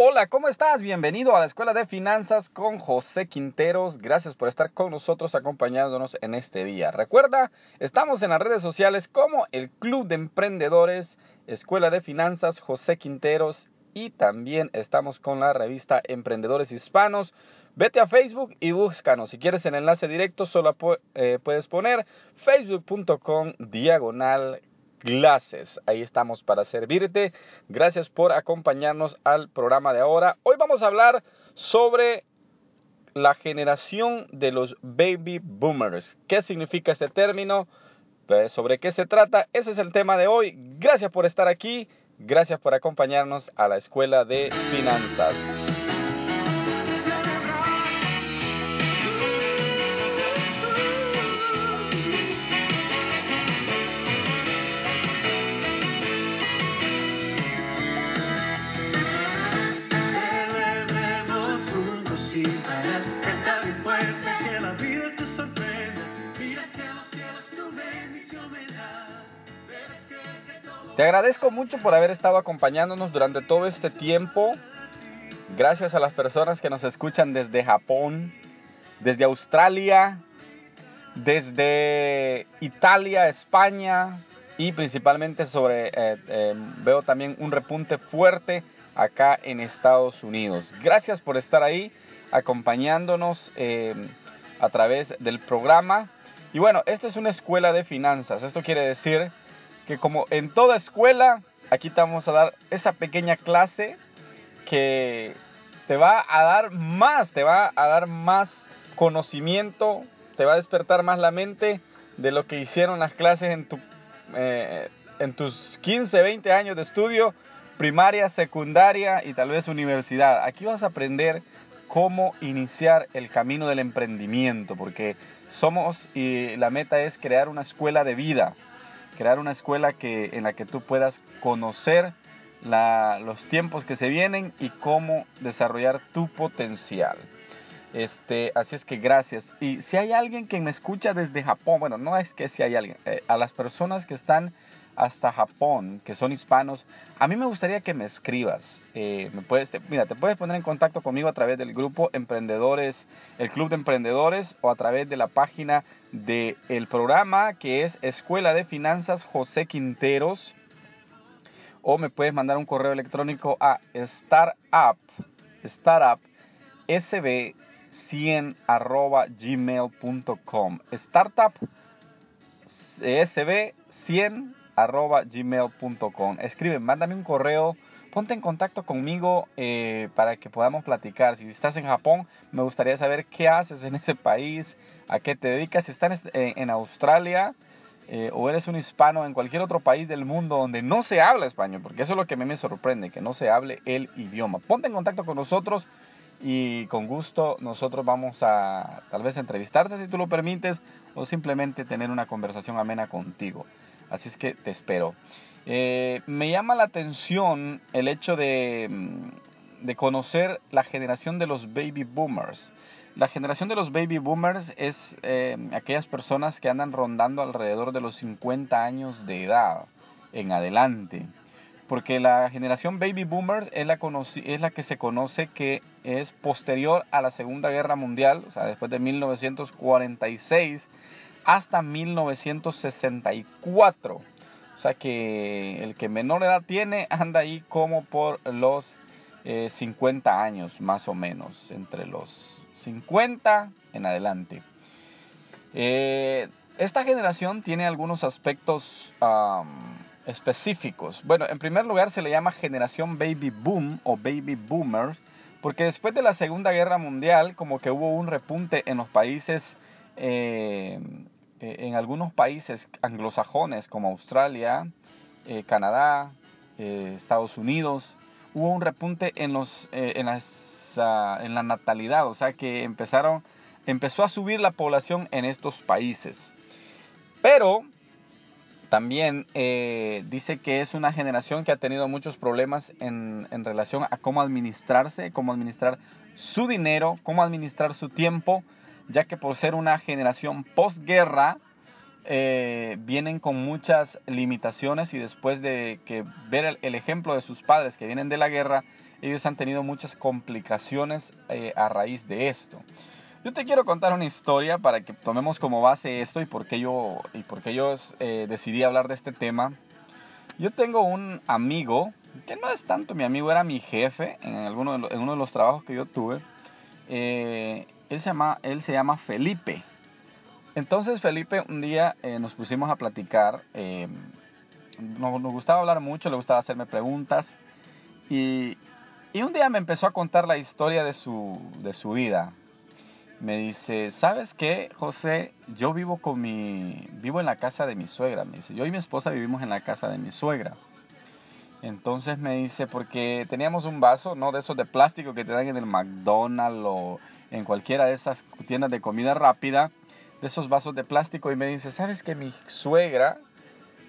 Hola, ¿cómo estás? Bienvenido a la Escuela de Finanzas con José Quinteros. Gracias por estar con nosotros acompañándonos en este día. Recuerda, estamos en las redes sociales como el Club de Emprendedores, Escuela de Finanzas José Quinteros y también estamos con la revista Emprendedores Hispanos. Vete a Facebook y búscanos. Si quieres el enlace directo, solo eh, puedes poner facebook.com diagonal clases. Ahí estamos para servirte. Gracias por acompañarnos al programa de ahora. Hoy vamos a hablar sobre la generación de los baby boomers. ¿Qué significa este término? Pues, ¿Sobre qué se trata? Ese es el tema de hoy. Gracias por estar aquí. Gracias por acompañarnos a la Escuela de Finanzas. Te agradezco mucho por haber estado acompañándonos durante todo este tiempo. Gracias a las personas que nos escuchan desde Japón, desde Australia, desde Italia, España y principalmente sobre, eh, eh, veo también un repunte fuerte acá en Estados Unidos. Gracias por estar ahí acompañándonos eh, a través del programa. Y bueno, esta es una escuela de finanzas. Esto quiere decir que como en toda escuela, aquí te vamos a dar esa pequeña clase que te va a dar más, te va a dar más conocimiento, te va a despertar más la mente de lo que hicieron las clases en, tu, eh, en tus 15, 20 años de estudio, primaria, secundaria y tal vez universidad. Aquí vas a aprender cómo iniciar el camino del emprendimiento, porque somos y la meta es crear una escuela de vida crear una escuela que, en la que tú puedas conocer los tiempos que se vienen y cómo desarrollar tu potencial. Este, así es que gracias. Y si hay alguien que me escucha desde Japón, bueno, no es que si hay alguien, eh, a las personas que están hasta Japón, que son hispanos, a mí me gustaría que me escribas. Eh, me puedes, mira, te puedes poner en contacto conmigo a través del grupo Emprendedores, el Club de Emprendedores, o a través de la página del el programa que es Escuela de Finanzas José Quinteros. O me puedes mandar un correo electrónico a startup, startup sb 100 gmail.com. Startup sb 100 arroba gmail.com. Escribe, mándame un correo, ponte en contacto conmigo eh, para que podamos platicar. Si estás en Japón, me gustaría saber qué haces en ese país, a qué te dedicas. Si estás en, Australia eh, o eres un hispano en cualquier otro país del mundo donde no se habla español, porque eso es lo que a mí me sorprende, que no se hable el idioma. Ponte en contacto con nosotros y con gusto nosotros vamos a tal vez entrevistarte si tú lo permites o simplemente tener una conversación amena contigo. Así es que te espero. Eh, me llama la atención el hecho de, mm, de, conocer la generación de los baby boomers. La generación de los baby boomers es eh, aquellas personas que andan rondando alrededor de los 50 años de edad en adelante. Porque la generación baby boomers es la, es la que se conoce que es posterior a la Segunda Guerra Mundial, o sea, después de 1946 hasta 1964. O sea que el que menor edad tiene anda ahí como por los 50 eh, años más o menos, entre los 50 en adelante. Eh, esta generación tiene algunos aspectos específicos. Bueno, en primer lugar se le llama generación baby boom o baby boomers, porque después de la Segunda Guerra Mundial como que hubo un repunte en los países eh, en algunos países anglosajones como Australia, eh, Canadá, eh, Estados Unidos, hubo un repunte en, los, en, las, ah, en la natalidad, o sea que empezaron, empezó a subir la población en estos países. Pero también dice que es una generación que ha tenido muchos problemas en, en relación a cómo administrarse, cómo administrar su dinero, cómo administrar su tiempo, ya que por ser una generación posguerra, eh, vienen con muchas limitaciones y después de que ver el, ejemplo de sus padres que vienen de la guerra, ellos han tenido muchas complicaciones eh, a raíz de esto. Yo te quiero contar una historia para que tomemos como base esto y por qué yo, y por qué yo eh, decidí hablar de este tema. Yo tengo un amigo, que no es tanto mi amigo, era mi jefe en, alguno en uno de los trabajos que yo tuve. Él, se llama, él se llama Felipe. Entonces Felipe un día eh, nos pusimos a platicar, eh, nos, gustaba hablar mucho, le gustaba hacerme preguntas y, y, un día me empezó a contar la historia de su, de su vida. Me dice, ¿sabes qué, José? Yo vivo con mi, vivo en la casa de mi suegra. Me dice, yo y mi esposa vivimos en la casa de mi suegra. Entonces me dice, porque teníamos un vaso, no de esos de plástico que te dan en el McDonald's o en cualquiera de esas tiendas de comida rápida de esos vasos de plástico y me dice, ¿sabes que mi suegra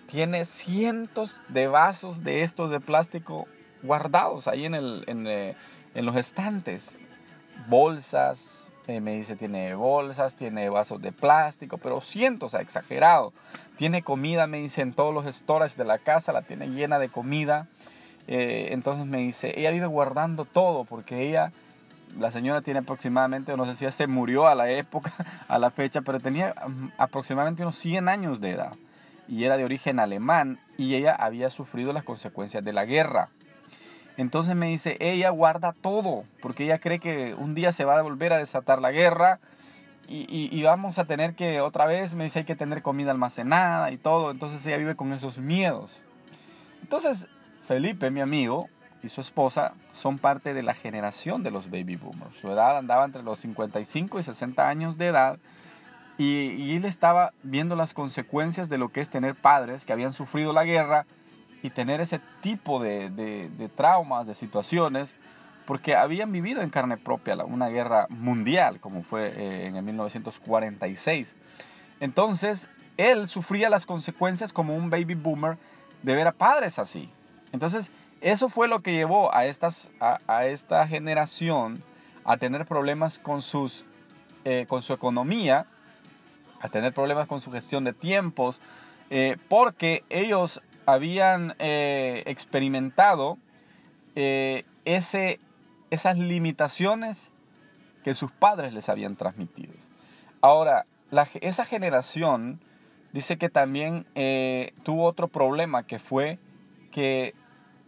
tiene cientos de vasos de estos de plástico guardados ahí en, el, en, eh, los estantes? Bolsas, eh, me dice, tiene bolsas, tiene vasos de plástico, pero cientos, ha exagerado. Tiene comida, me dice, en todos los storage de la casa, la tiene llena de comida. Eh, entonces me dice, ella vive guardando todo porque ella la señora tiene aproximadamente, no sé si se murió a la época, a la fecha, pero tenía mm, aproximadamente unos 100 años de edad y era de origen alemán y ella había sufrido las consecuencias de la guerra. Entonces me dice, ella guarda todo, porque ella cree que un día se va a volver a desatar la guerra y, vamos a tener que, otra vez, me dice, hay que tener comida almacenada y todo, entonces ella vive con esos miedos. Entonces, Felipe, mi amigo, y su esposa son parte de la generación de los baby boomers. Su edad andaba entre los 55 y 60 años de edad y, él estaba viendo las consecuencias de lo que es tener padres que habían sufrido la guerra y tener ese tipo de, de, traumas, de situaciones, porque habían vivido en carne propia una guerra mundial, como fue eh, en el 1946. Entonces, él sufría las consecuencias como un baby boomer de ver a padres así. Entonces, eso fue lo que llevó a, estas, a, esta generación a tener problemas con, sus, eh, con su economía, a tener problemas con su gestión de tiempos, eh, porque ellos habían eh, experimentado ese, esas limitaciones que sus padres les habían transmitido. Ahora, esa generación dice que también tuvo otro problema que fue que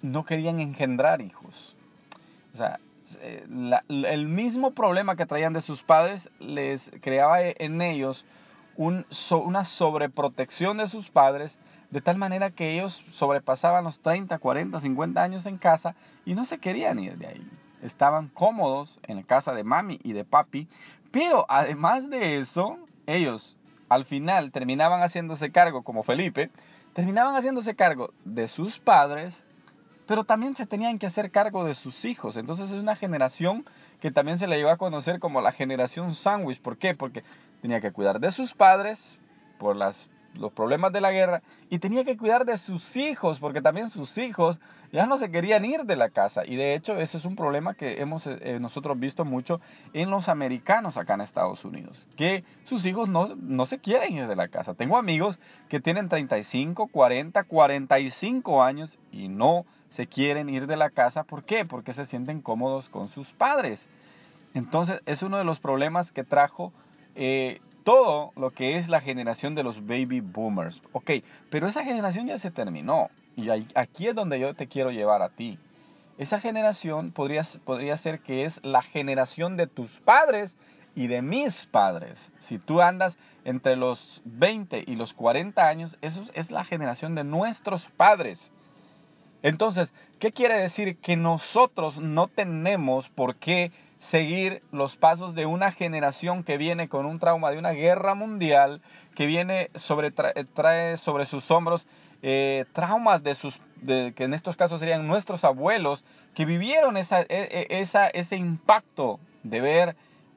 no querían engendrar hijos. O sea, eh, el mismo problema que traían de sus padres les creaba en ellos un, una sobreprotección de sus padres, de tal manera que ellos sobrepasaban los 30, 40, 50 años en casa y no se querían ir de ahí. Estaban cómodos en la casa de mami y de papi, pero además de eso, ellos al final terminaban haciéndose cargo, como Felipe, terminaban haciéndose cargo de sus padres, pero también se tenían que hacer cargo de sus hijos. Entonces es una generación que también se le iba a conocer como la generación sándwich. ¿Por qué? Porque tenía que cuidar de sus padres por los problemas de la guerra y tenía que cuidar de sus hijos porque también sus hijos ya no se querían ir de la casa. Y de hecho ese es un problema que hemos eh, nosotros visto mucho en los americanos acá en Estados Unidos, que sus hijos no, no se quieren ir de la casa. Tengo amigos que tienen 35, 40, 45 años y no se quieren ir de la casa. ¿Por qué? Porque se sienten cómodos con sus padres. Entonces es uno de los problemas que trajo eh, todo lo que es la generación de los baby boomers. Ok, pero esa generación ya se terminó. Y aquí es donde yo te quiero llevar a ti. Esa generación podría, podría ser que es la generación de tus padres y de mis padres. Si tú andas entre los 20 y los 40 años, eso es la generación de nuestros padres. Entonces, ¿qué quiere decir? Que nosotros no tenemos por qué seguir los pasos de una generación que viene con un trauma de una guerra mundial, que viene sobre, trae sobre sus hombros eh, traumas de sus, de, que en estos casos serían nuestros abuelos, que vivieron esa, e, e, ese impacto de ver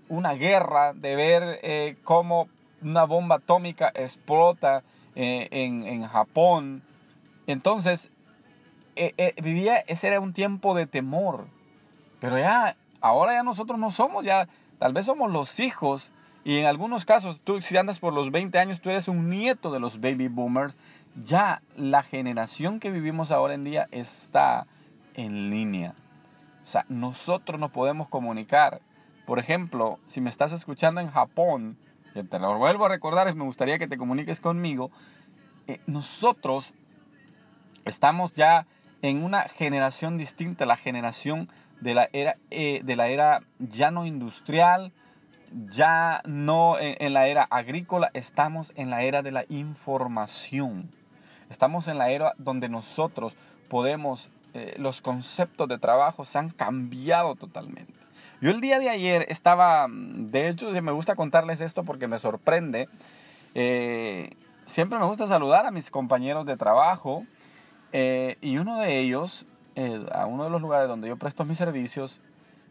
una guerra, de ver eh, cómo una bomba atómica explota eh, en, en Japón. Entonces, eh, eh, vivía, ese era un tiempo de temor. Pero ya, ahora ya nosotros no somos, ya tal vez somos los hijos y en algunos casos, tú si andas por los 20 años, tú eres un nieto de los baby boomers. Ya la generación que vivimos ahora en día está en línea. O sea, nosotros nos podemos comunicar. Por ejemplo, si me estás escuchando en Japón, te lo vuelvo a recordar, me gustaría que te comuniques conmigo. Eh, nosotros estamos ya en una generación distinta, la generación de la era, eh, de la era ya no industrial, ya no en, la era agrícola, estamos en la era de la información. Estamos en la era donde nosotros podemos, eh, los conceptos de trabajo se han cambiado totalmente. Yo el día de ayer estaba, de hecho me gusta contarles esto porque me sorprende. Eh, siempre me gusta saludar a mis compañeros de trabajo eh, y uno de ellos, a uno de los lugares donde yo presto mis servicios,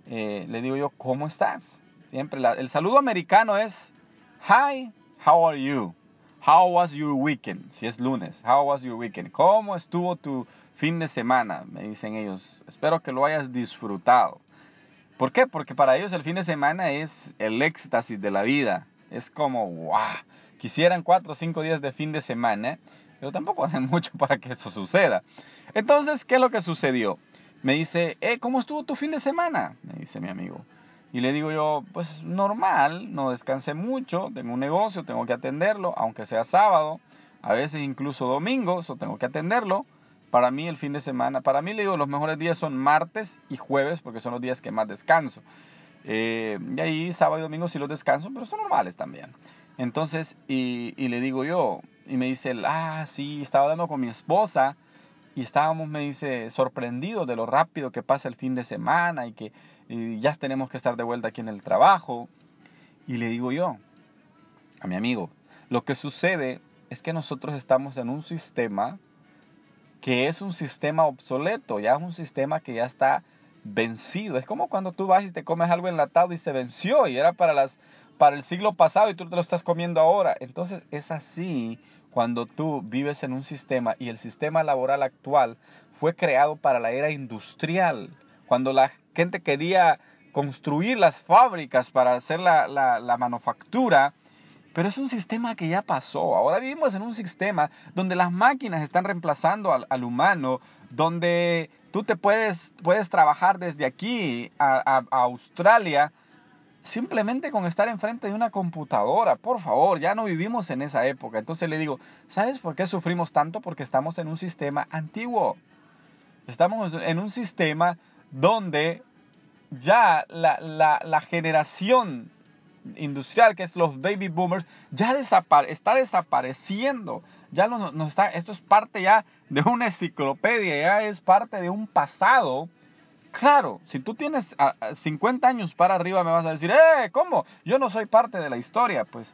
le digo yo, ¿cómo estás? Siempre el saludo americano es Hi, how are you? How was your weekend? Si es lunes, how was your weekend? ¿Cómo estuvo tu fin de semana? Me dicen ellos. Espero que lo hayas disfrutado. ¿Por qué? Porque para ellos el fin de semana es el éxtasis de la vida. Es como, wow, quisieran cuatro o cinco días de fin de semana, pero tampoco hacen mucho para que eso suceda. Entonces, ¿qué es lo que sucedió? Me dice, eh, ¿cómo estuvo tu fin de semana? Me dice mi amigo. Y le digo yo, pues normal, no descansé mucho, tengo un negocio, tengo que atenderlo, aunque sea sábado, a veces incluso domingo, eso tengo que atenderlo. Para mí el fin de semana, para mí le digo, los mejores días son martes y jueves, porque son los días que más descanso. Eh, y ahí sábado y domingo sí los descanso, pero son normales también. Entonces, y, y le digo yo, y me dice, ah, sí, estaba hablando con mi esposa y estábamos, me dice, sorprendidos de lo rápido que pasa el fin de semana y que ya tenemos que estar de vuelta aquí en el trabajo. Y le digo yo, a mi amigo, lo que sucede es que nosotros estamos en un sistema que es un sistema obsoleto, ya es un sistema que ya está vencido. Es como cuando tú vas y te comes algo enlatado y se venció y era para, las, para el siglo pasado y tú te lo estás comiendo ahora. Entonces es así cuando tú vives en un sistema y el sistema laboral actual fue creado para la era industrial, cuando la gente quería construir las fábricas para hacer la, la, manufactura, pero es un sistema que ya pasó. Ahora vivimos en un sistema donde las máquinas están reemplazando al, al humano, donde tú te puedes, puedes trabajar desde aquí a, a, Australia simplemente con estar enfrente de una computadora. Por favor, ya no vivimos en esa época. Entonces le digo, ¿sabes por qué sufrimos tanto? Porque estamos en un sistema antiguo. Estamos en un sistema donde ya la, la, generación industrial, que es los baby boomers, ya está desapareciendo. Ya no, no, está, esto es parte ya de una enciclopedia, ya es parte de un pasado. Claro, si tú tienes 50 años para arriba me vas a decir, ¡eh! ¿Cómo? Yo no soy parte de la historia. Pues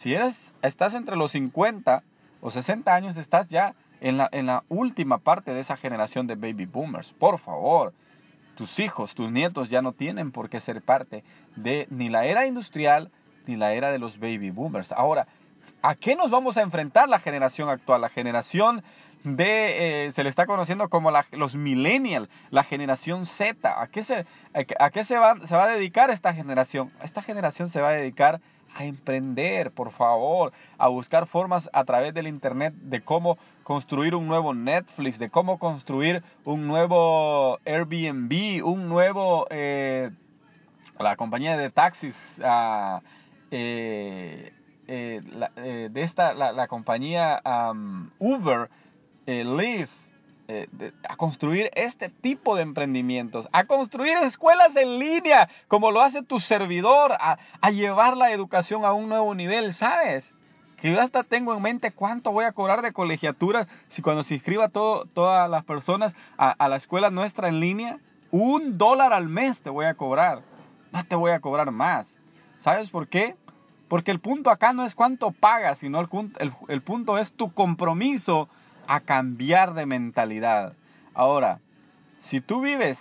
si eres, estás entre los 50 o 60 años, estás ya en la, en la última parte de esa generación de baby boomers. Por favor, tus hijos, tus nietos ya no tienen por qué ser parte de ni la era industrial ni la era de los baby boomers. Ahora, ¿a qué nos vamos a enfrentar la generación actual? La generación de, eh, se le está conociendo como los millennials, la generación Z. ¿A qué, se, a qué se, va, se va a dedicar esta generación? Esta generación se va a dedicar a emprender, por favor, a buscar formas a través del Internet de cómo construir un nuevo Netflix, de cómo construir un nuevo Airbnb, un nuevo, eh, la compañía de taxis, uh, eh, eh, de esta, la, la compañía um, Uber, Lyft, eh, a construir este tipo de emprendimientos, a construir escuelas en línea, como lo hace tu servidor, a, a llevar la educación a un nuevo nivel, ¿sabes? Que yo hasta tengo en mente cuánto voy a cobrar de colegiatura si cuando se inscriba todo, todas las personas a, a la escuela nuestra en línea, un dólar al mes te voy a cobrar, no te voy a cobrar más. ¿Sabes por qué? Porque el punto acá no es cuánto pagas, sino el, el, el punto es tu compromiso a cambiar de mentalidad. Ahora, si tú vives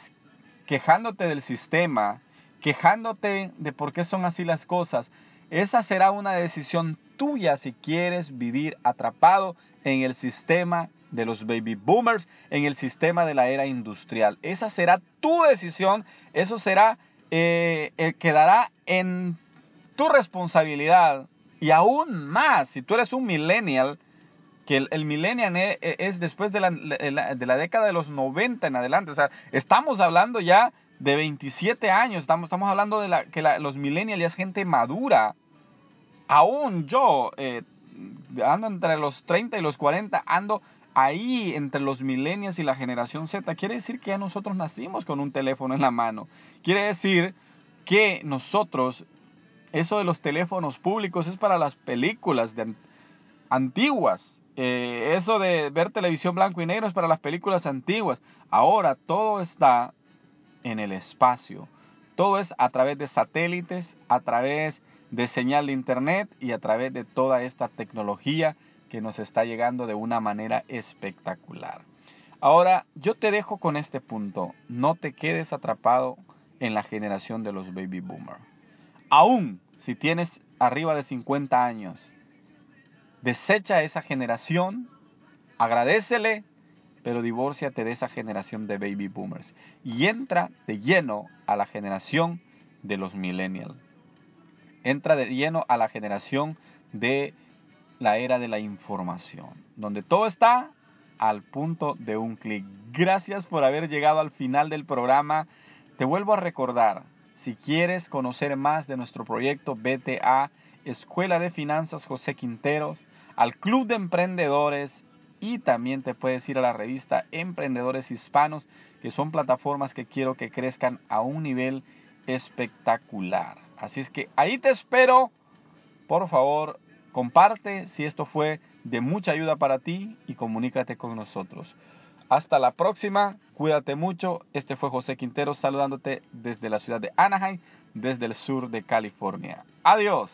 quejándote del sistema, quejándote de por qué son así las cosas, esa será una decisión tuya si quieres vivir atrapado en el sistema de los baby boomers, en el sistema de la era industrial. Esa será tu decisión, eso será, eh, quedará en tu responsabilidad y aún más, si tú eres un millennial, que el, millennial e, e, es, después de la, de la, década de los 90 en adelante. O sea, estamos hablando ya de 27 años, estamos, estamos hablando de la, que los millennials ya es gente madura. Aún yo, eh, ando entre los 30 y los 40, ando ahí entre los millennials y la generación Z. Quiere decir que ya nosotros nacimos con un teléfono en la mano. Quiere decir que nosotros, eso de los teléfonos públicos es para las películas de, antiguas. Eh, eso de ver televisión blanco y negro es para las películas antiguas. Ahora todo está en el espacio. Todo es a través de satélites, a través de señal de internet y a través de toda esta tecnología que nos está llegando de una manera espectacular. Ahora, yo te dejo con este punto. No te quedes atrapado en la generación de los baby boomers. Aún si tienes arriba de 50 años, desecha esa generación, agradecele, pero divórciate de esa generación de baby boomers y entra de lleno a la generación de los millennials. Entra de lleno a la generación de la era de la información, donde todo está al punto de un clic. Gracias por haber llegado al final del programa. Te vuelvo a recordar, si quieres conocer más de nuestro proyecto, vete a Escuela de Finanzas José Quinteros al Club de Emprendedores y también te puedes ir a la revista Emprendedores Hispanos, que son plataformas que quiero que crezcan a un nivel espectacular. Así es que ahí te espero. Por favor, comparte si esto fue de mucha ayuda para ti y comunícate con nosotros. Hasta la próxima, cuídate mucho. Este fue José Quintero saludándote desde la ciudad de Anaheim, desde el sur de California. Adiós.